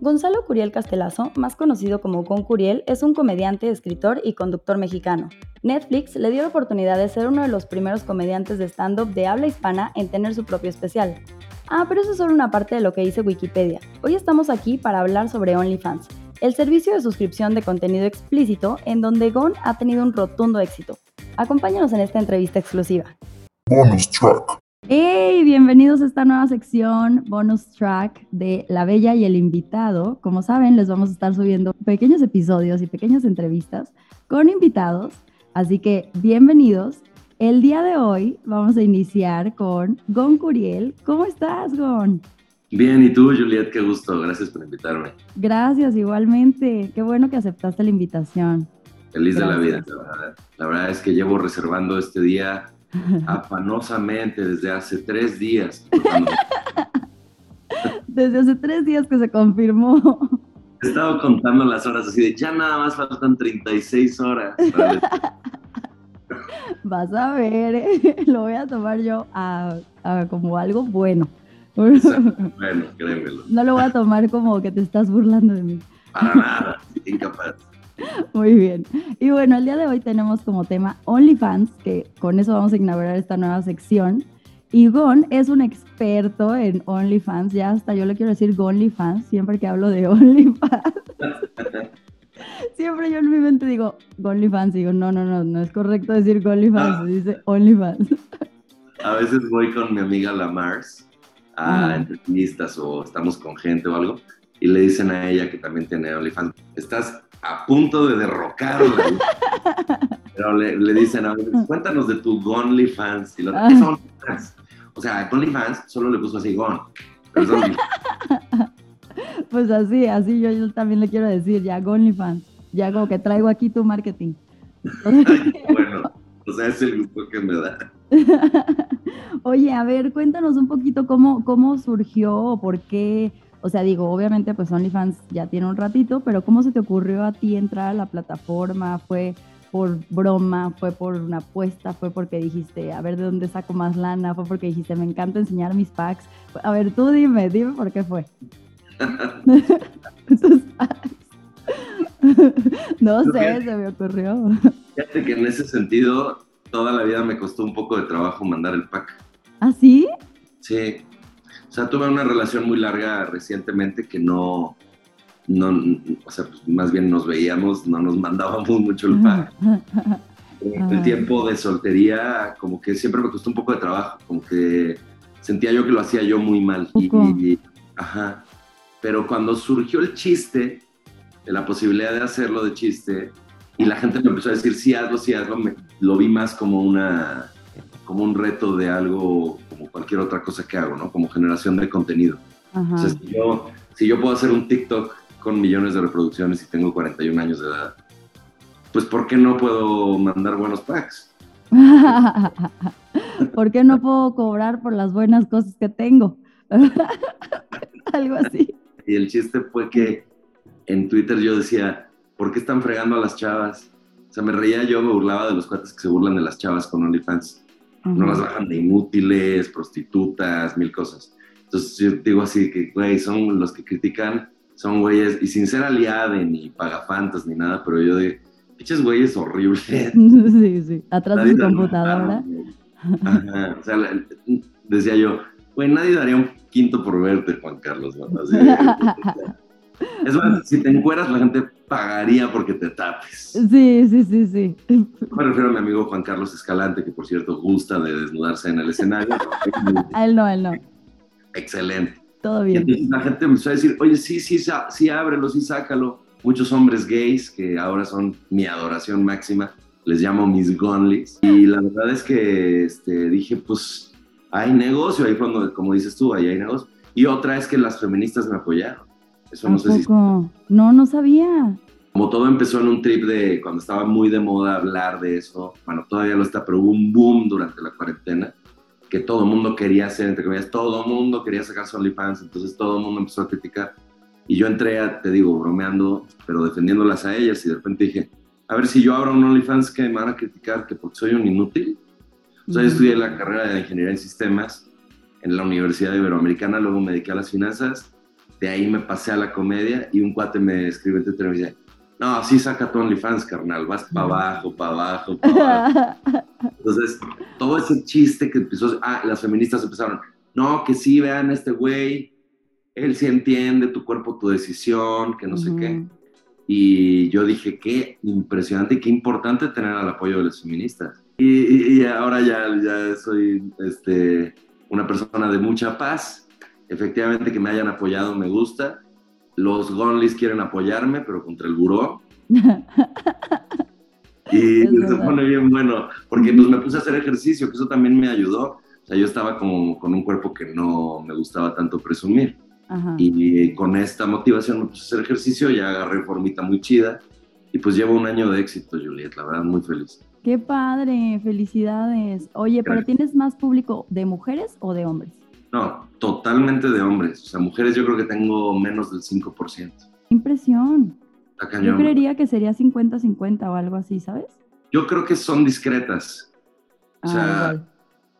Gonzalo Curiel Castelazo, más conocido como Gon Curiel, es un comediante, escritor y conductor mexicano. Netflix le dio la oportunidad de ser uno de los primeros comediantes de stand-up de habla hispana en tener su propio especial. Ah, pero eso es solo una parte de lo que dice Wikipedia. Hoy estamos aquí para hablar sobre OnlyFans, el servicio de suscripción de contenido explícito en donde Gon ha tenido un rotundo éxito. Acompáñanos en esta entrevista exclusiva. ¡Hey! Bienvenidos a esta nueva sección bonus track de La Bella y el Invitado. Como saben, les vamos a estar subiendo pequeños episodios y pequeñas entrevistas con invitados. Así que bienvenidos. El día de hoy vamos a iniciar con Gon Curiel. ¿Cómo estás, Gon? Bien, ¿y tú, Juliet? Qué gusto. Gracias por invitarme. Gracias, igualmente. Qué bueno que aceptaste la invitación. Feliz de la vida, la verdad. La verdad es que llevo reservando este día afanosamente desde hace tres días. desde hace tres días que se confirmó. He estado contando las horas así de ya nada más faltan 36 horas. Vas a ver, ¿eh? lo voy a tomar yo a, como algo bueno. Bueno, créemelo. No lo voy a tomar como que te estás burlando de mí. Para nada, incapaz. Muy bien. Y bueno, el día de hoy tenemos como tema OnlyFans, que con eso vamos a inaugurar esta nueva sección. Y Gon es un experto en OnlyFans, ya hasta yo le quiero decir GonlyFans, siempre que hablo de OnlyFans. siempre yo en mi mente digo GonlyFans, digo, no, no, no, no es correcto decir GonlyFans, se dice OnlyFans. a veces voy con mi amiga la Mars a entrevistas o estamos con gente o algo y le dicen a ella que también tiene OnlyFans, estás a punto de derrocarla. Pero le, dicen, a cuéntanos de tu OnlyFans. Y lo, ¿Qué son OnlyFans? O sea, OnlyFans solo le puso así Gon. pues así, así yo, yo, también le quiero decir, ya OnlyFans. Ya como que traigo aquí tu marketing. bueno, o sea, es el gusto que me da. Oye, a ver, cuéntanos un poquito cómo, cómo surgió o por qué o sea, digo, obviamente pues OnlyFans ya tiene un ratito, pero ¿cómo se te ocurrió a ti entrar a la plataforma? ¿Fue por broma? ¿Fue por una apuesta? ¿Fue porque dijiste, a ver de dónde saco más lana? ¿Fue porque dijiste, me encanta enseñar mis packs? A ver, tú dime, dime por qué fue. no sé, se me ocurrió. Fíjate que en ese sentido, toda la vida me costó un poco de trabajo mandar el pack. ¿Ah, sí? Sí, o sea, tuve una relación muy larga recientemente que no, no o sea, pues, más bien nos veíamos, no nos mandábamos mucho el pack. el tiempo de soltería, como que siempre me costó un poco de trabajo, como que sentía yo que lo hacía yo muy mal. Y, ajá. Pero cuando surgió el chiste, de la posibilidad de hacerlo de chiste, y la gente me empezó a decir, sí, hazlo, sí, hazlo, me, lo vi más como una como un reto de algo como cualquier otra cosa que hago, ¿no? Como generación de contenido. O sea, si yo, si yo puedo hacer un TikTok con millones de reproducciones y tengo 41 años de edad, pues ¿por qué no puedo mandar buenos packs? ¿Por qué no puedo cobrar por las buenas cosas que tengo? Algo así. Y el chiste fue que en Twitter yo decía, ¿por qué están fregando a las chavas? O sea, me reía yo, me burlaba de los cuates que se burlan de las chavas con OnlyFans no las bajan de inútiles, prostitutas, mil cosas. Entonces yo digo así que, güey, son los que critican, son güeyes, y sin ser aliado ni pagafantas ni nada, pero yo de, pinches güeyes horribles. Sí, sí, atrás de su computadora. Ajá, o sea, decía yo, güey, nadie daría un quinto por verte, Juan Carlos. Es más, si te encueras, la gente pagaría porque te tapes. Sí, sí, sí, sí. Me refiero a mi amigo Juan Carlos Escalante, que por cierto gusta de desnudarse en el escenario. a él no, a él no. Excelente. Todo bien. entonces la gente me empezó a decir, oye, sí, sí, sí, ábrelo, sí, sácalo. Muchos hombres gays, que ahora son mi adoración máxima, les llamo mis gonlis. Y la verdad es que este, dije, pues hay negocio, ahí cuando, como dices tú, ahí hay negocio. Y otra es que las feministas me apoyaron. Eso no sé si... No, no sabía. Como todo empezó en un trip de cuando estaba muy de moda hablar de eso, bueno, todavía lo está, pero hubo un boom durante la cuarentena que todo el mundo quería hacer, entre comillas, todo el mundo quería sacar su OnlyFans, entonces todo el mundo empezó a criticar. Y yo entré, a, te digo, bromeando, pero defendiéndolas a ellas y de repente dije, a ver si yo abro un OnlyFans que me van a criticar que porque soy un inútil. O sea, yo estudié la carrera de Ingeniería en Sistemas en la Universidad Iberoamericana, luego me dediqué a las finanzas de ahí me pasé a la comedia y un cuate me escribe en Twitter y me dice, no, sí saca tu OnlyFans, carnal, vas para abajo, para abajo, para abajo. Entonces, todo ese chiste que empezó, ah, las feministas empezaron, no, que sí, vean este güey, él sí entiende tu cuerpo, tu decisión, que no sé qué. Y yo dije, qué impresionante y qué importante tener el apoyo de las feministas. Y, y ahora ya, ya soy este, una persona de mucha paz. Efectivamente, que me hayan apoyado me gusta. Los Gonlis quieren apoyarme, pero contra el buró. y se pone bien bueno, porque pues me puse a hacer ejercicio, que eso también me ayudó. O sea, yo estaba como con un cuerpo que no me gustaba tanto presumir. Y con esta motivación me puse a hacer ejercicio, ya agarré formita muy chida. Y pues llevo un año de éxito, Juliet, la verdad, muy feliz. Qué padre, felicidades. Oye, ¿pero tienes más público de mujeres o de hombres? No, totalmente de hombres. O sea, mujeres yo creo que tengo menos del 5%. Impresión. Yo creería que sería 50-50 o algo así, ¿sabes? Yo creo que son discretas. O sea, ah,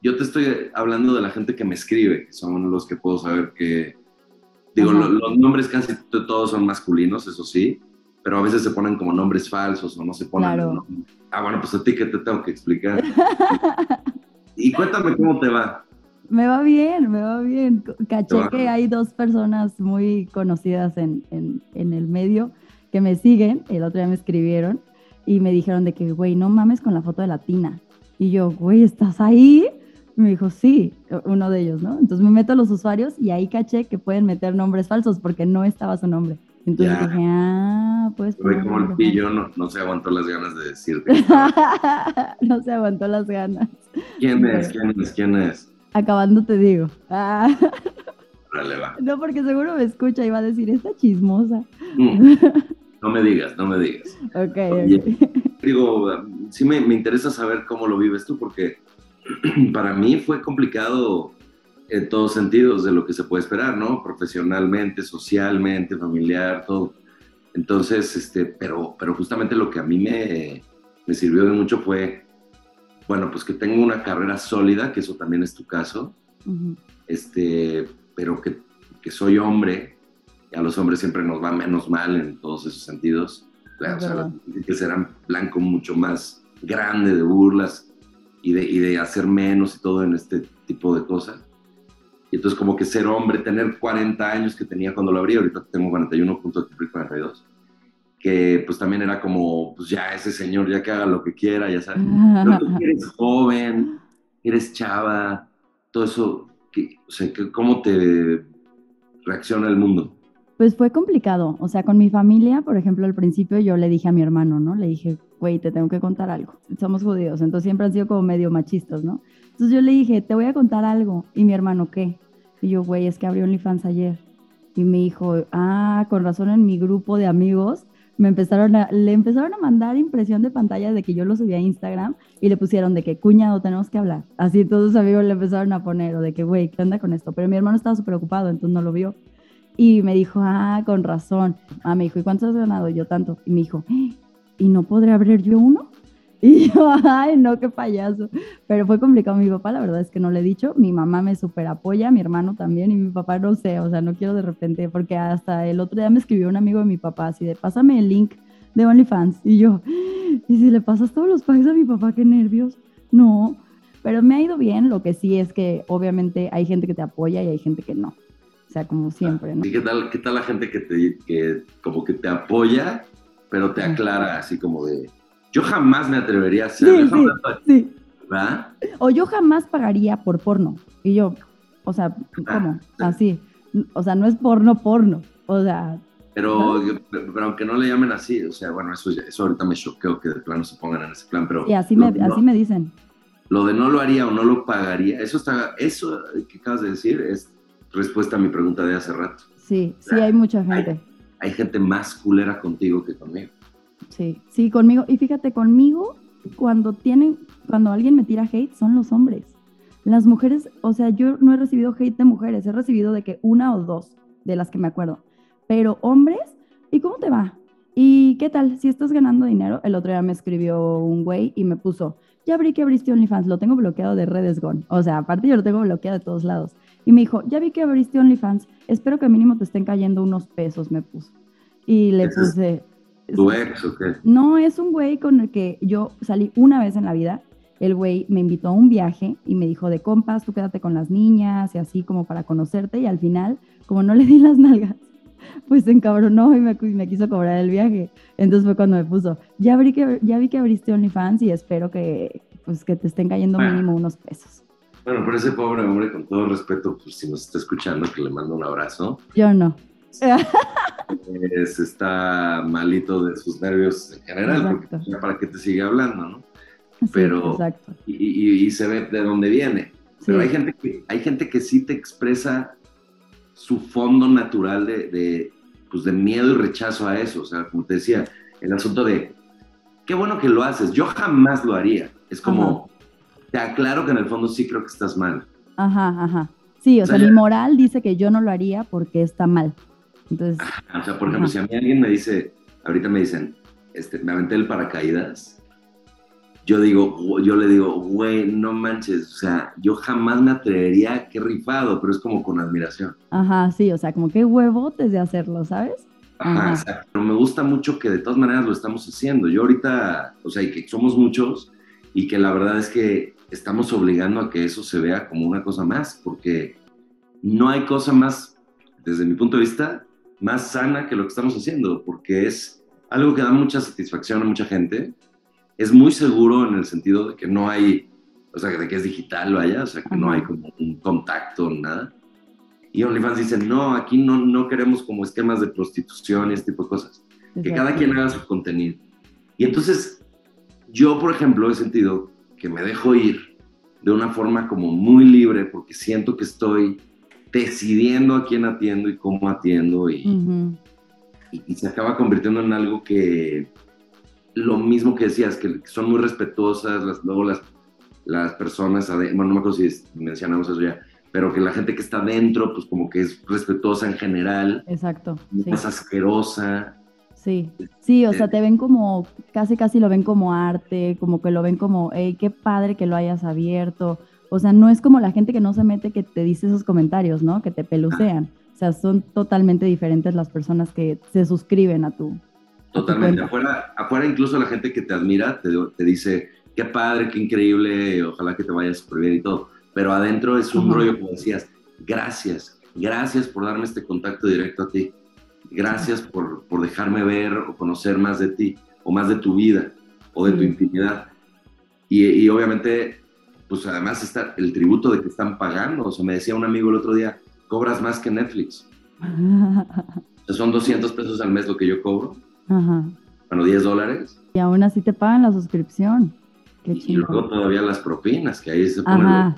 yo te estoy hablando de la gente que me escribe, que son los que puedo saber que... Digo, los nombres casi todos son masculinos, eso sí, pero a veces se ponen como nombres falsos o no se ponen. Claro. Ah, bueno, pues a ti que te tengo que explicar. y cuéntame cómo te va. Me va bien, me va bien. Caché que hay dos personas muy conocidas en, en, en, el medio que me siguen. El otro día me escribieron y me dijeron de que, güey, no mames con la foto de la tina. Y yo, güey, ¿estás ahí? Y me dijo, sí, uno de ellos, ¿no? Entonces me meto a los usuarios y ahí caché que pueden meter nombres falsos porque no estaba su nombre. Entonces dije, ah, pues. Fue como el pillo no, no, se aguantó las ganas de decirte. no se aguantó las ganas. ¿Quién es? ¿Quién es? ¿Quién es? Acabando te digo. Ah. va. No, porque seguro me escucha y va a decir, esta chismosa. Mm. No me digas, no me digas. Ok. Digo, sí me, me interesa saber cómo lo vives tú, porque para mí fue complicado en todos sentidos de lo que se puede esperar, ¿no? Profesionalmente, socialmente, familiar, todo. Entonces, este, pero, pero justamente lo que a mí me, me sirvió de mucho fue, bueno, pues que tengo una carrera sólida, que eso también es tu caso, este, pero que, que, soy hombre, y a los hombres siempre nos va menos mal en todos esos sentidos. Claro, o sea, que serán blanco mucho más grande de burlas y de, y de hacer menos y todo en este tipo de cosas. Y entonces como que ser hombre, tener 40 años que tenía cuando lo abrí, ahorita tengo 41, punto 42, que pues también era como, pues ya ese señor, ya que haga lo que quiera, ya sabes. Pero tú eres joven, eres chava, todo eso, que, o sea, ¿cómo te reacciona el mundo? Pues fue complicado, o sea, con mi familia, por ejemplo, al principio yo le dije a mi hermano, ¿no? Le dije, güey, te tengo que contar algo. Somos judíos, entonces siempre han sido como medio machistas, ¿no? Entonces yo le dije, te voy a contar algo. Y mi hermano, ¿qué? Y yo, güey, es que abrió OnlyFans ayer. Y me dijo, ah, con razón en mi grupo de amigos me empezaron a, le empezaron a mandar impresión de pantalla de que yo lo subía a Instagram y le pusieron de que, cuñado, tenemos que hablar. Así todos sus amigos le empezaron a poner, o de que, güey, ¿qué onda con esto? Pero mi hermano estaba súper ocupado, entonces no lo vio. Y me dijo, ah, con razón. Ah, me dijo, ¿y cuánto has ganado? yo tanto. Y me dijo, ¿y no podré abrir yo uno? Y yo, ay, no, qué payaso. Pero fue complicado. Mi papá, la verdad es que no le he dicho. Mi mamá me super apoya, mi hermano también, y mi papá no sé, o sea, no quiero de repente, porque hasta el otro día me escribió un amigo de mi papá, así de, pásame el link de OnlyFans. Y yo, ¿y si le pasas todos los pagos a mi papá, qué nervios? No, pero me ha ido bien. Lo que sí es que, obviamente, hay gente que te apoya y hay gente que no. O sea, como siempre, ¿no? ¿Y qué tal, qué tal la gente que te, que como que te apoya, pero te aclara así como de yo jamás me atrevería a hacer sí, sí, ¿verdad? O yo jamás pagaría por porno. Y yo, o sea, ¿cómo? Así. O sea, no es porno, porno. O sea. Pero, pero aunque no le llamen así, o sea, bueno, eso, eso ahorita me choqueo que de plano se pongan en ese plan, pero. Y así, me, así me dicen. Lo de no lo haría o no lo pagaría, eso está, eso que acabas de decir es respuesta a mi pregunta de hace rato. Sí, sí, hay mucha gente. hay gente más culera contigo que conmigo. Sí, sí, conmigo. Y fíjate, conmigo, cuando tienen, cuando alguien me tira hate, son los hombres. Las mujeres, o sea, yo no he recibido hate de mujeres, he recibido de que una o dos de las que me acuerdo. Pero hombres, ¿y cómo te va? ¿Y qué tal? Si estás ganando dinero, el otro día me escribió un güey y me puso, ya abrí que abriste OnlyFans, lo tengo bloqueado de redes Gone. O sea, aparte yo lo tengo bloqueado de todos lados. Y me dijo, ya vi que abriste OnlyFans, espero que mínimo te estén cayendo unos pesos, me puso. Y le ¿Ese es puse... ¿Tu ex o qué? No, es un güey con el que yo salí una vez en la vida. El güey me invitó a un viaje y me dijo de compas, tú quédate con las niñas y así como para conocerte. Y al final, como no le di las nalgas, pues se encabronó y me, me quiso cobrar el viaje. Entonces fue cuando me puso, ya, abrí que, ya vi que abriste OnlyFans y espero que, pues, que te estén cayendo Bueno. mínimo unos pesos. Bueno, pero ese pobre hombre, con todo respeto, pues si nos está escuchando, que le mando un abrazo. Yo no. Es, está malito de sus nervios en general, porque ya para qué te sigue hablando, ¿no? Sí, Pero-. Y, y- y se ve de dónde viene. Pero hay gente, que, hay gente que sí te expresa su fondo natural de, de, pues de miedo y rechazo a eso. O sea, como te decía, el asunto de, qué bueno que lo haces, yo jamás lo haría. Es como, te aclaro que en el fondo sí creo que estás mal. Ajá, ajá. Sí, o O sea, sea, mi moral dice que yo no lo haría porque está mal. Entonces, O sea, por ejemplo, Ajá. si a mí alguien me dice, ahorita me dicen, este, me aventé el paracaídas, yo digo, yo le digo, güey, no manches, o sea, yo jamás me atrevería, qué rifado, pero es como con admiración. ajá, sí, o sea, como qué huevotes de hacerlo, ¿sabes? Ajá, Ajá. exacto. Pero me gusta mucho que de todas maneras lo estamos haciendo. Yo ahorita, o sea, y que somos muchos y que la verdad es que estamos obligando a que eso se vea como una cosa más, porque no hay cosa más, desde mi punto de vista, más sana que lo que estamos haciendo, porque es algo que da mucha satisfacción a mucha gente. Es muy seguro en el sentido de que no hay, o sea, de que es digital, vaya, o sea, que no hay como un contacto, nada. Y OnlyFans dice, no, aquí no, no queremos como esquemas de prostitución y este tipo de cosas. Que Exacto. cada quien haga su contenido. Y entonces, yo, por ejemplo, he sentido que me dejo ir de una forma como muy libre porque siento que estoy decidiendo a quién atiendo y cómo atiendo y, Ujú. y- y se acaba convirtiendo en algo que lo mismo que decías, que son muy respetuosas, las, luego las, las personas, bueno, no me acuerdo si mencionamos eso ya, pero que la gente que está dentro, pues como que es respetuosa en general, Exacto. Sí. es asquerosa. Sí, sí, o sea, te ven como, casi casi lo ven como arte, como que lo ven como, hey, qué padre que lo hayas abierto. O sea, no es como la gente que no se mete que te dice esos comentarios, ¿no? Que te pelucean. O sea, son totalmente diferentes las personas que se suscriben a tu. Totalmente. cuenta. Afuera, afuera incluso la gente que te admira te, te dice, qué padre, qué increíble, ojalá que te vayas súper bien y todo. Pero adentro es un Ajá. rollo, como decías, gracias, gracias por darme este contacto directo a ti. Gracias por, por dejarme ver o conocer más de ti, o más de tu vida, o de tu Sí. intimidad. Y, y obviamente, pues además está el tributo de que están pagando. O sea, me decía un amigo el otro día, cobras más que Netflix. O sea, son 200 pesos al mes lo que yo cobro. Ajá. Bueno, 10 dólares. Y aún así te pagan la suscripción. Qué Y luego todavía las propinas, que ahí se ponen Ajá.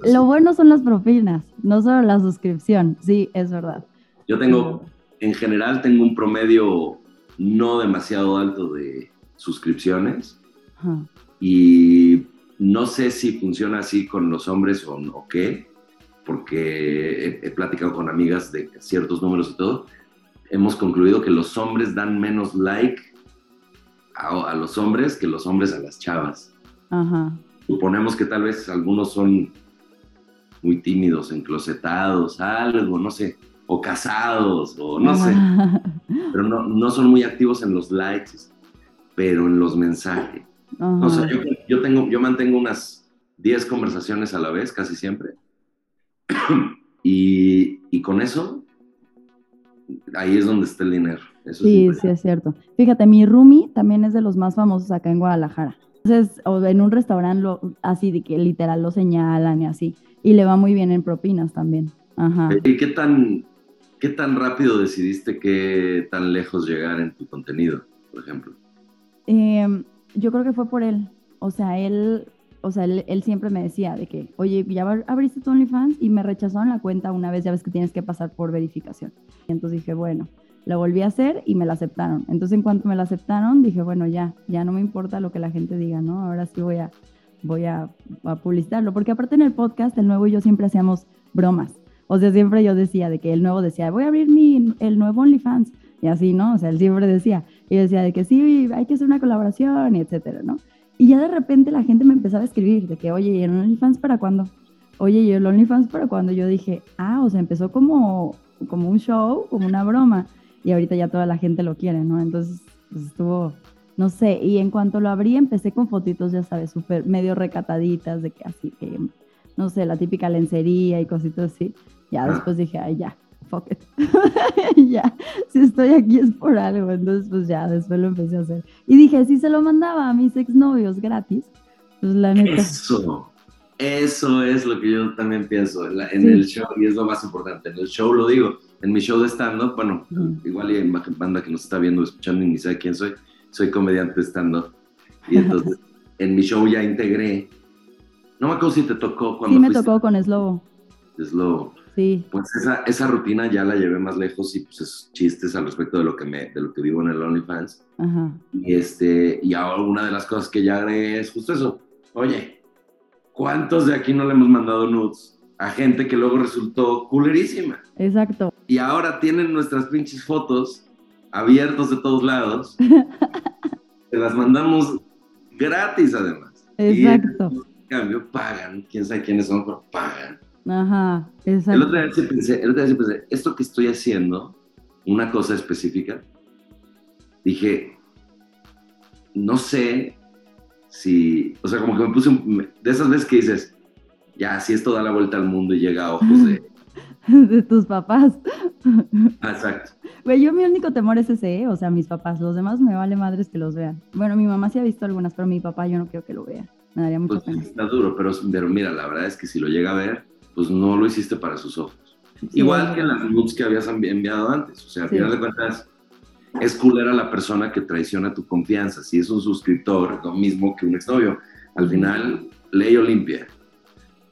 los- Lo bueno son las propinas, no solo la suscripción. Sí, es verdad. Yo tengo, en general, tengo un promedio no demasiado alto de suscripciones Ajá. y no sé si funciona así con los hombres o, o qué, porque he, he platicado con amigas de ciertos números y todo. Hemos concluido que los hombres dan menos like a, a los hombres que los hombres a las chavas. Ajá. suponemos que tal vez algunos son muy tímidos, enclosetados, algo, no sé, o casados, o no sé, pero no, no son muy activos en los likes, pero en los mensajes. O sea, Ajá. yo, yo, tengo, yo mantengo unas 10 conversaciones a la vez, casi siempre, y, y con eso, ahí es donde está el dinero. Eso Sí, es sí, es cierto. Fíjate, mi roomie también es de los más famosos acá en Guadalajara. Entonces, o en un restaurante lo, así de que literal lo señalan y así. Y le va muy bien en propinas también. Ajá. ¿Y qué tan, qué tan rápido decidiste qué tan lejos llegar en tu contenido, por ejemplo? Em, yo creo que fue por él. O sea, él, o sea, él, siempre me decía de que, oye, ya abr- abriste tu OnlyFans y me rechazaron la cuenta una vez, ya ves que tienes que pasar por verificación. Y entonces dije, bueno, lo volví a hacer y me la aceptaron. Entonces, en cuanto me la aceptaron, dije, bueno, ya, ya no me importa lo que la gente diga, ¿no? Ahora sí voy a, voy a, a publicitarlo. Porque aparte en el podcast, el nuevo y yo siempre hacíamos bromas. O sea, siempre yo decía de que el nuevo decía, voy a abrir mi, el nuevo OnlyFans. Y así, ¿no? O sea, él siempre decía. Y yo decía de que sí, hay que hacer una colaboración y etcétera, ¿no? Y ya de repente la gente me empezaba a escribir de que, oye, ¿y el OnlyFans para cuándo? Oye, y el OnlyFans, pero cuando yo dije, ah, o sea, empezó como, como un show, como una broma, y ahorita ya toda la gente lo quiere, ¿no? Entonces, pues estuvo, no sé, y en cuanto lo abrí, empecé con fotitos, ya sabes, súper medio recataditas, de que así que, no sé, la típica lencería y cositas así. Ya después dije, ay, ya, fuck it. ya, si estoy aquí es por algo. Entonces, pues ya, después lo empecé a hacer. Y dije, si se lo mandaba a mis exnovios gratis, pues la neta. Eso, eso es lo que yo también pienso en, el show, y es lo más importante. En el show lo digo, en mi show de stand-up, bueno, igual hay banda que nos está viendo, escuchando y ni sabe quién soy, soy comediante stand-up. Y entonces, en mi show ya integré. No me acuerdo si te tocó cuando. Sí, me tocó con Slobo. Slobo. Sí. Pues esa, esa rutina ya la llevé más lejos y pues es chistes al respecto de lo que me, de lo que vivo en el OnlyFans. Ajá. Y este, y ahora una de las cosas que ya agregué es justo eso. Oye, ¿cuántos de aquí no le hemos mandado nudes a gente que luego resultó culerísima? Exacto. Y ahora tienen nuestras pinches fotos abiertos de todos lados. Te las mandamos gratis además. Exacto. Y en cambio pagan, quién sabe quiénes son, pero pagan Ajá, exacto. El otro, día sí pensé, el otro día sí pensé, esto que estoy haciendo, una cosa específica, dije, no sé si, o sea, como que me puse, de esas veces que dices, ya, si esto da la vuelta al mundo y llega a ojos de... de tus papás. Ah, exacto. Güey, yo mi único temor es ese, ¿eh? o sea, mis papás, los demás me vale madres que los vean. Bueno, mi mamá sí ha visto algunas, pero mi papá yo no quiero que lo vea. Me daría mucha pues, pena. Está duro, pero, pero mira, la verdad es que si lo llega a ver, pues no lo hiciste para sus ojos. Igual que en las nudes que habías enviado antes. O sea, al final de cuentas, es culera la persona que traiciona tu confianza. Si es un suscriptor, lo mismo que un exnovio. Al final, ley o limpia.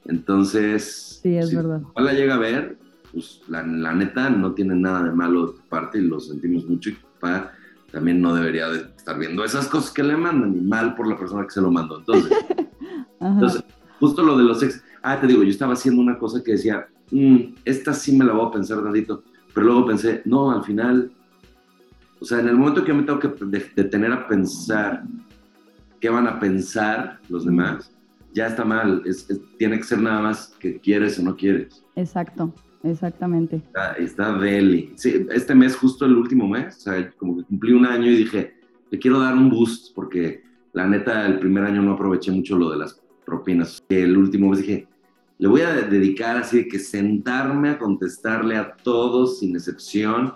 Entonces, sí, es verdad. Si la llega a ver, pues la, neta no tiene nada de malo de tu parte y lo sentimos mucho. Y papá también no debería de estar viendo esas cosas que le mandan, ni mal por la persona que se lo mandó. Entonces, entonces justo lo de los ex Ah, te digo, yo estaba haciendo una cosa que decía, mm, esta sí me la voy a pensar tantito, pero luego pensé, no, al final, o sea, en el momento que me tengo que detener a pensar qué van a pensar los demás, ya está mal, tiene que ser nada más que quieres o no quieres. Exacto, exactamente. Está, está deli. Sí, este mes, justo el último mes, o sea, como que cumplí un año y dije, le quiero dar un boost, porque la neta, el primer año no aproveché mucho lo de las propinas. El último mes dije, le voy a dedicar así de que sentarme a contestarle a todos sin excepción,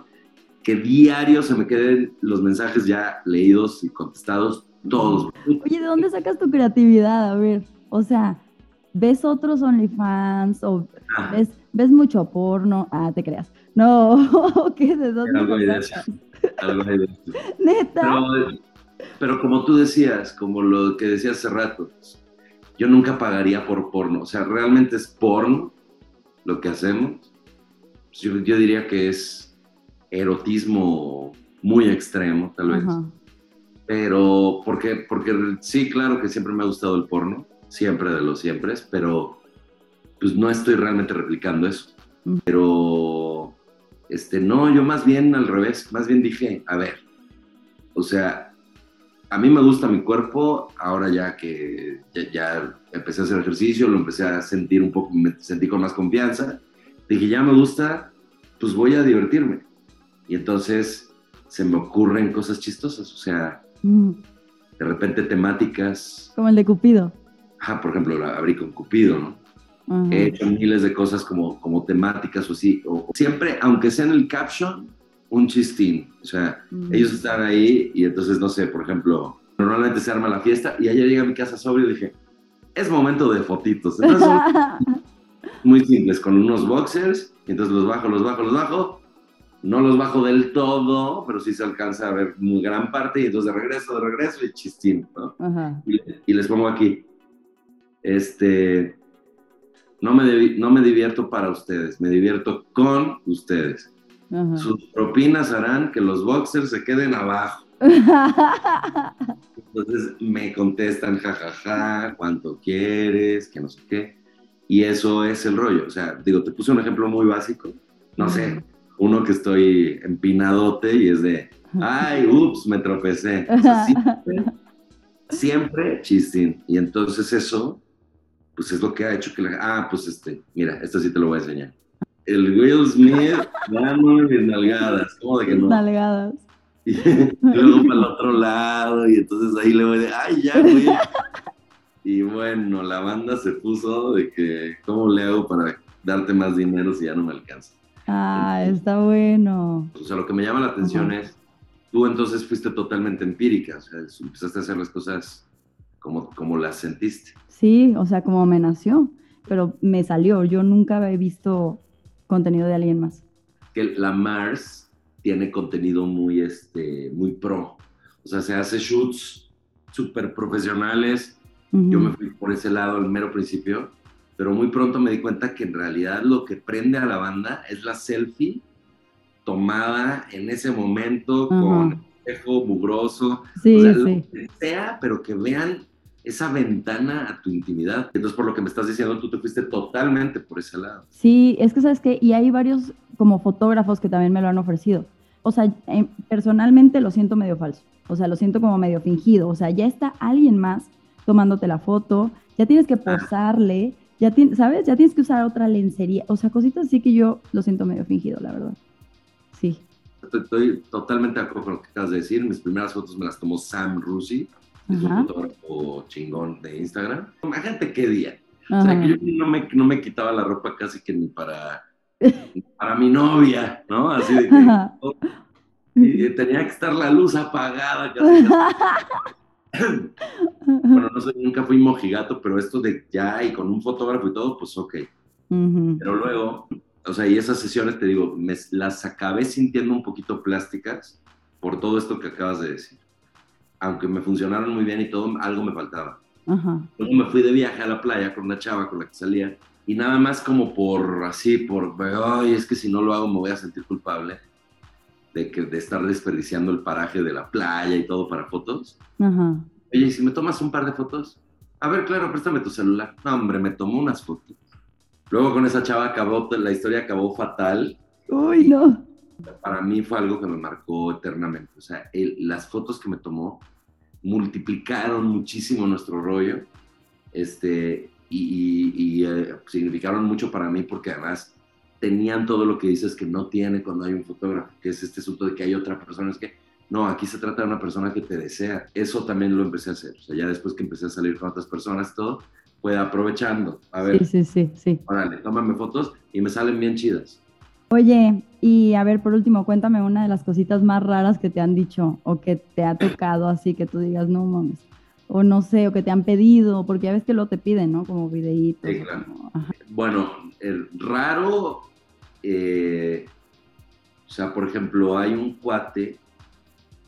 que diario se me queden los mensajes ya leídos y contestados todos. Oye, ¿de dónde sacas tu creatividad? A ver, o sea, ¿ves otros OnlyFans o ves, mucho porno? Ah, te creas. No, ¿qué? ¿De dónde Algo de eso. Algo de eso. Neta. Pero, pero como tú decías, como lo que decías hace rato, yo nunca pagaría por porno. O sea, realmente es porno lo que hacemos. Yo, diría que es erotismo muy extremo, tal vez. Pero, ¿por qué? Porque sí, claro que siempre me ha gustado el porno, siempre de los siempre, pero pues no estoy realmente replicando eso. Pero, este, no, yo más bien al revés, más bien dije, a ver, o sea, a mí me gusta mi cuerpo, ahora ya que ya, empecé a hacer ejercicio, lo empecé a sentir un poco, me sentí con más confianza, dije, ya me gusta, pues voy a divertirme. Y entonces se me ocurren cosas chistosas, o sea, mm. de repente temáticas. Como el de Cupido. Ajá, por ejemplo, la abrí con Cupido, ¿no? He hecho miles de cosas como, como temáticas o así. O, siempre, aunque sea en el caption, un chistín. O sea, mm. ellos están ahí y entonces, no sé, por ejemplo, normalmente se arma la fiesta y ayer llega a mi casa sobrio y dije, es momento de fotitos. Entonces, muy simples, con unos boxers, y entonces los bajo, los bajo, los bajo. No los bajo del todo, pero sí se alcanza a ver muy gran parte y entonces de regreso, de regreso y chistín, ¿no? Y, y, les pongo aquí, este, no me, no me divierto para ustedes, me divierto con ustedes. Sus propinas harán que los boxers se queden abajo. Entonces me contestan, jajaja, cuánto quieres, que no sé qué. Y eso es el rollo. O sea, digo, te puse un ejemplo muy básico. No sé, uno que estoy empinadote y es de, ay, ups, me tropecé. siempre, siempre chistín. Y entonces eso, pues es lo que ha hecho que la... Ah, pues este, mira, esto sí te lo voy a enseñar. El Will Smith dándole mis nalgadas, ¿cómo de que no? Nalgadas. Y luego para el otro lado, y entonces ahí le voy de, ay, ya, güey. Y bueno, la banda se puso de que, ¿cómo le hago para darte más dinero si ya no me alcanza? Ah, está bueno. O sea, lo que me llama la atención es, tú entonces fuiste totalmente empírica, o sea, empezaste a hacer las cosas como, como las sentiste. Sí, o sea, como me nació, pero me salió. Yo nunca había visto contenido de alguien más. Que la Mars tiene contenido muy, este, muy pro. O sea, se hace shoots súper profesionales. Yo me fui por ese lado al mero principio, pero muy pronto me di cuenta que en realidad lo que prende a la banda es la selfie tomada en ese momento con espejo mugroso. Sí, o sea, sí. lo que sea, pero que vean esa ventana a tu intimidad. Entonces, por lo que me estás diciendo, tú te fuiste totalmente por ese lado. Sí, es que sabes que, y hay varios como fotógrafos que también me lo han ofrecido. O sea, em, personalmente lo siento medio falso. O sea, lo siento como medio fingido. O sea, ya está alguien más tomándote la foto, ya tienes que posarle, ya tienes, ¿sabes? Ya tienes que usar otra lencería. O sea, cositas así que yo lo siento medio fingido, la verdad. Sí. Estoy, estoy totalmente de acuerdo con lo que acabas de decir. Mis primeras fotos me las tomó Sam Rusi, es un fotógrafo chingón de Instagram. Imagínate qué día. O sea, que yo no me, no me quitaba la ropa casi que ni para, ni para mi novia, ¿no? Así de que y tenía que estar la luz apagada. Casi, casi. Bueno, no sé, nunca fui mojigato, pero esto de ya y con un fotógrafo y todo, pues ok. Ujú. Pero luego, o sea, y esas sesiones, te digo, me, las acabé sintiendo un poquito plásticas por todo esto que acabas de decir. Aunque me funcionaron muy bien y todo, algo me faltaba. Ajá. Luego me fui de viaje a la playa con una chava con la que salía y nada más como por así, por, ay, es que si no lo hago me voy a sentir culpable de, que, de estar desperdiciando el paraje de la playa y todo para fotos. Ajá. Oye, ¿y si me tomas un par de fotos? A ver, claro, préstame tu celular. No, hombre, me tomó unas fotos. Luego con esa chava acabó, la historia acabó fatal. Uy, no. Para mí fue algo que me marcó eternamente. O sea, el- las fotos que me tomó multiplicaron muchísimo nuestro rollo. Este, y, y- y, eh, significaron mucho para mí porque además tenían todo lo que dices que no tiene cuando hay un fotógrafo, que es este asunto de que hay otra persona. Es que no, aquí se trata de una persona que te desea. Eso también lo empecé a hacer. O sea, ya después que empecé a salir con otras personas, todo, fue aprovechando. A ver, Sí, sí, sí, sí. órale, tómame fotos y me salen bien chidas. Oye, y a ver, por último, cuéntame una de las cositas más raras que te han dicho o que te ha tocado así que tú digas, no mames. O no sé, o que te han pedido, porque ya ves que lo te piden, ¿no? Como videitos. Sí, o claro. como- ajá. Bueno, el raro, eh, o sea, por ejemplo, hay un cuate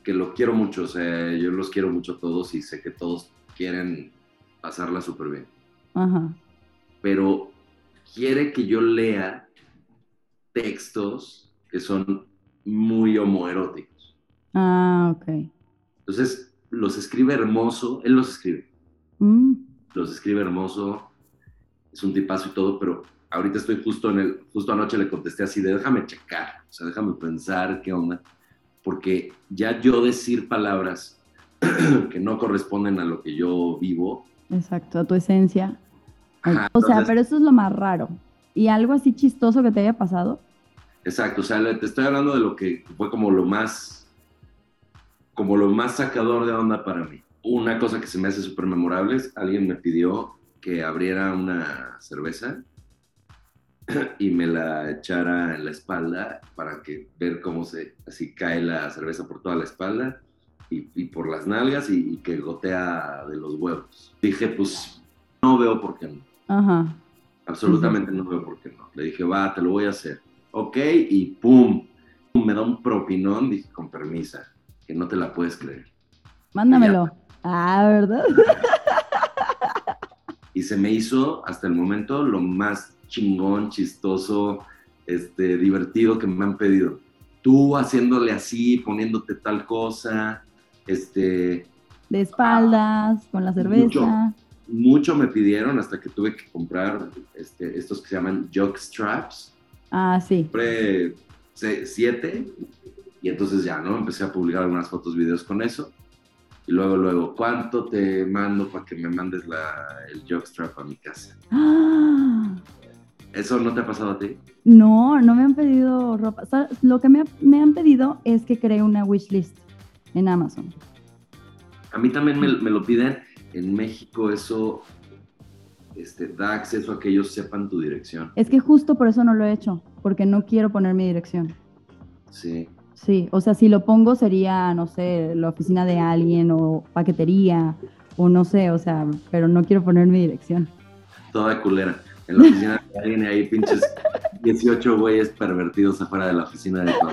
que lo quiero mucho, o sea, yo los quiero mucho a todos y sé que todos quieren pasarla súper bien, Ajá. pero quiere que yo lea textos que son muy homoeróticos. Ah, ok. Entonces, los escribe hermoso, él los escribe, Mm, los escribe hermoso, es un tipazo y todo, pero ahorita estoy justo en el, justo anoche le contesté así de déjame checar, o sea, déjame pensar qué onda, porque ya yo decir palabras que no corresponden a lo que yo vivo, exacto, a tu esencia. Ajá, o sea, entonces- pero eso es lo más raro. ¿Y algo así chistoso que te haya pasado? Exacto, o sea, te estoy hablando de lo que fue como lo más, como lo más sacador de onda para mí. Una cosa que se me hace súper memorable es, alguien me pidió que abriera una cerveza y me la echara en la espalda para que ver cómo se así cae la cerveza por toda la espalda y, y por las nalgas y, y que gotea de los huevos. Dije, pues no veo por qué no. Ajá. Absolutamente no veo por qué no. Le dije, va, te lo voy a hacer. Ok, y pum, me da un propinón, dije, con permisa, que no te la puedes creer. Mándamelo. Ah, ¿verdad? Y se me hizo hasta el momento lo más chingón, chistoso, este, divertido que me han pedido. Tú haciéndole así, poniéndote tal cosa, este, De espaldas, con la cerveza. mucho me pidieron hasta que tuve que comprar este, estos que se llaman jock straps. Ah, sí. Compré siete y entonces ya, ¿no? Empecé a publicar algunas fotos, videos con eso. Y luego, luego, ¿cuánto te mando para que me mandes la, el jockstrap a mi casa? ¡Ah! ¿Eso no te ha pasado a ti? No, no me han pedido ropa. O sea, Lo que me, me han pedido es que cree una wishlist en Amazon. A mí también me, me lo piden. En México eso este, da acceso a que ellos sepan tu dirección. Es que justo por eso no lo he hecho, porque no quiero poner mi dirección. Sí. Sí, o sea, si lo pongo sería, no sé, la oficina de alguien o paquetería o no sé, o sea, pero no quiero poner mi dirección. Toda culera. En la oficina de alguien y ahí pinches 18 güeyes pervertidos afuera de la oficina de tu.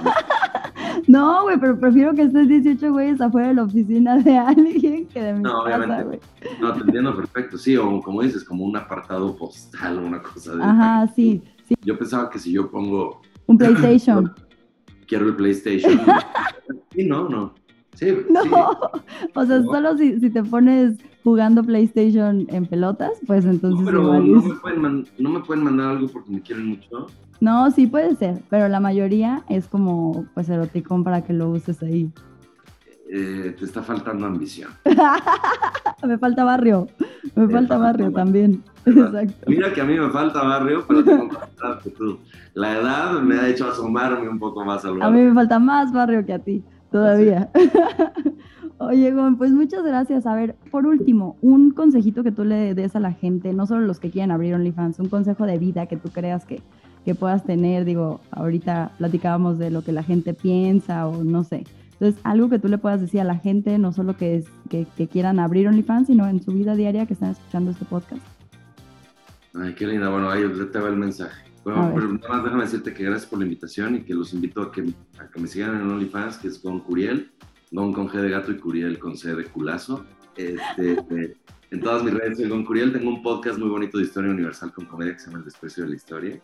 No, güey, pero prefiero que estés 18 güeyes afuera de la oficina de alguien que de mi No, casa, obviamente. güey. No, te entiendo perfecto. Sí, o como dices, como un apartado postal o una cosa de... Ajá, sí, sí, Yo pensaba que si yo pongo un PlayStation. quiero el PlayStation. sí, no, no. Sí, No, sí. o sea, No. solo si, si te pones jugando PlayStation en pelotas, pues entonces No, pero igual no es- me, pueden man- no me pueden mandar algo porque me quieren mucho. No, sí puede ser, pero la mayoría es como pues eroticón para que lo uses ahí. Eh, te está faltando ambición. me falta barrio, me falta barrio barrio. también. ¿Verdad? Exacto. Mira que a mí me falta barrio, pero tengo que tú. La edad me ha hecho asomarme un poco más al A mí barrio. me falta más barrio que a ti, todavía. Oye, Gon, pues muchas gracias. A ver, por último, un consejito que tú le des a la gente, no solo los que quieren abrir OnlyFans, un consejo de vida que tú creas que, que puedas tener. Digo, ahorita platicábamos de lo que la gente piensa o no sé. Entonces, algo que tú le puedas decir a la gente, no solo que, es, que, que quieran abrir OnlyFans, sino en su vida diaria que están escuchando este podcast. Ay, qué linda. Bueno, ahí te va el mensaje. Bueno, pero nada más déjame decirte que gracias por la invitación y que los invito a que, a que me sigan en OnlyFans, que es con Curiel, Gon con G de gato y Curiel con C de culazo. Este, eh, en todas mis redes soy Gon Curiel. Tengo un podcast muy bonito de historia universal con comedia que se llama El Desprecio de la Historia.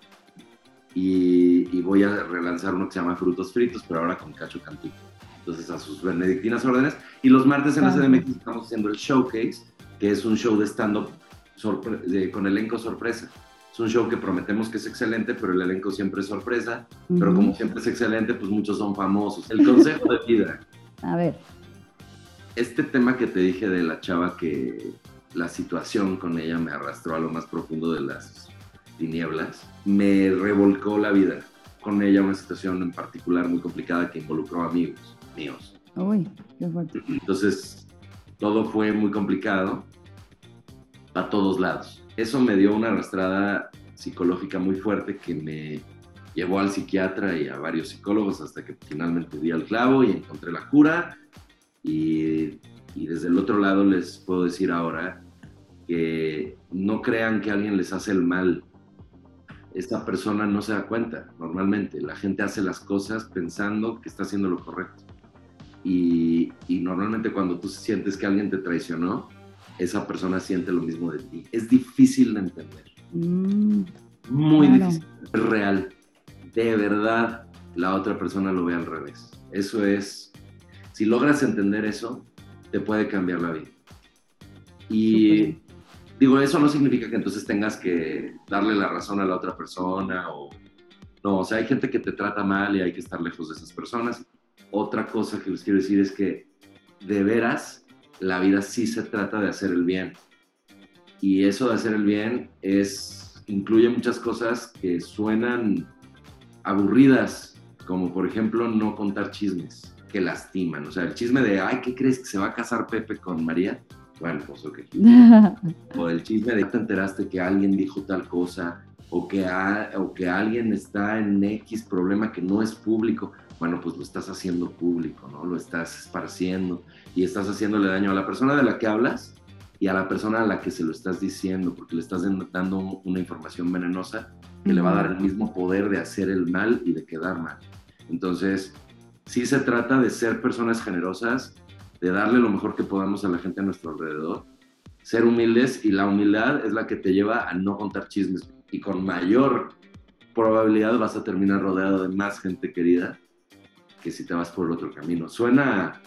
Y, y voy a relanzar uno que se llama Frutos Fritos, pero ahora con Cacho Cantú. Entonces, a sus benedictinas órdenes. Y los martes en la Claro. CDMX estamos haciendo el Showcase, que es un show de stand-up con elenco sorpresa. Es un show que prometemos que es excelente, pero el elenco siempre es sorpresa. Pero Ujú. como siempre es excelente, pues muchos son famosos. El consejo de vida. A ver, Este tema que te dije de la chava que la situación con ella me arrastró a lo más profundo de las tinieblas, me revolcó la vida. Con ella una situación en particular muy complicada que involucró amigos míos. uy, qué fuerte. Entonces, todo fue muy complicado a todos lados. Eso me dio una arrastrada psicológica muy fuerte que me llevó al psiquiatra y a varios psicólogos hasta que finalmente di al clavo y encontré la cura. Y, desde el otro lado les puedo decir ahora que no crean que alguien les hace el mal. Esta persona no se da cuenta normalmente. La gente hace las cosas pensando que está haciendo lo correcto. Y normalmente cuando tú sientes que alguien te traicionó, esa persona siente lo mismo de ti. Es difícil de entender, Mm, muy Claro. difícil, es real. De verdad, la otra persona lo ve al revés. Eso es, si logras entender eso, te puede cambiar la vida. Y digo, eso no significa que entonces tengas que darle la razón a la otra persona o no, o sea, hay gente que te trata mal y hay que estar lejos de esas personas. Otra cosa que les quiero decir es que de veras la vida sí se trata de hacer el bien. Y eso de hacer el bien es incluye muchas cosas que suenan aburridas, como por ejemplo no contar chismes que lastiman. O sea, el chisme de, ay, ¿qué crees que se va a casar Pepe con María? Bueno, pues ok o el chisme de te enteraste que alguien dijo tal cosa o que, a- o que alguien está en X problema que no es público, bueno, pues lo estás haciendo público, ¿no? Lo estás esparciendo y estás haciéndole daño a la persona de la que hablas y a la persona a la que se lo estás diciendo, porque le estás dando una información venenosa que le va a dar el mismo poder de hacer el mal y de quedar mal. Entonces, sí se trata de ser personas generosas, de darle lo mejor que podamos a la gente a nuestro alrededor, ser humildes y la humildad es la que te lleva a no contar chismes y con mayor probabilidad vas a terminar rodeado de más gente querida que si te vas por otro camino. Suena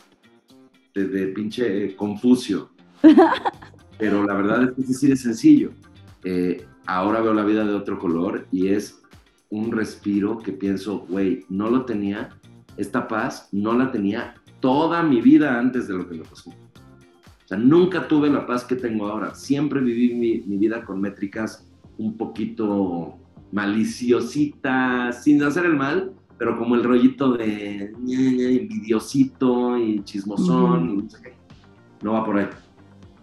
de, de pinche Confucio, pero la verdad es que es así de sencillo. Eh, ahora veo la vida de otro color y es un respiro que pienso, güey, no lo tenía, esta paz no la tenía toda mi vida antes de lo que me pasó. O sea, nunca tuve la paz que tengo ahora. Siempre viví mi, mi vida con métricas un poquito maliciositas, sin hacer el mal, pero como el rollito de envidiosito y chismosón, y no sé qué. No va por ahí.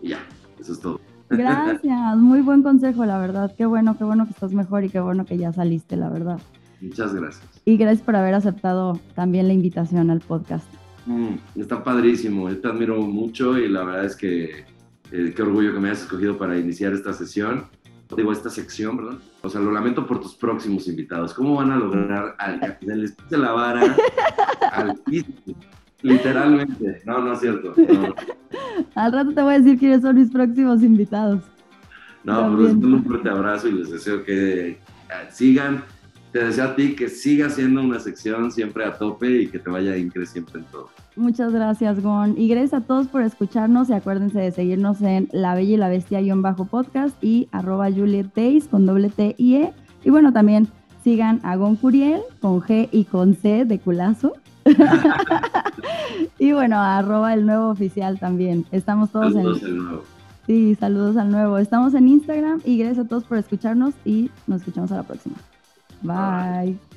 Y ya, eso es todo. Gracias, muy buen consejo, la verdad. Qué bueno, qué bueno que estás mejor y qué bueno que ya saliste, la verdad. Muchas gracias. Y gracias por haber aceptado también la invitación al podcast. Mm, está padrísimo, te admiro mucho y la verdad es que eh, qué orgullo que me hayas escogido para iniciar esta sesión, digo, esta sección, ¿verdad? O sea, lo lamento por tus próximos invitados. ¿Cómo van a lograr al que les pise la vara al Literalmente. No, no es cierto. al rato te voy a decir quiénes son mis próximos invitados. No, pero les un fuerte abrazo y les deseo que eh, sigan te deseo a ti que siga siendo una sección siempre a tope y que te vaya increíble siempre en todo. Muchas gracias, Gon. Y gracias a todos por escucharnos y acuérdense de seguirnos en La Bella y la Bestia-podcast y arroba Juliet Days con doble T y E. Y bueno, también sigan a Gon Curiel con G y con C de culazo. y bueno, arroba el nuevo oficial también. Estamos todos saludos en... Al nuevo. Sí, saludos al nuevo. Estamos en Instagram y gracias a todos por escucharnos y nos escuchamos a la próxima. Bye.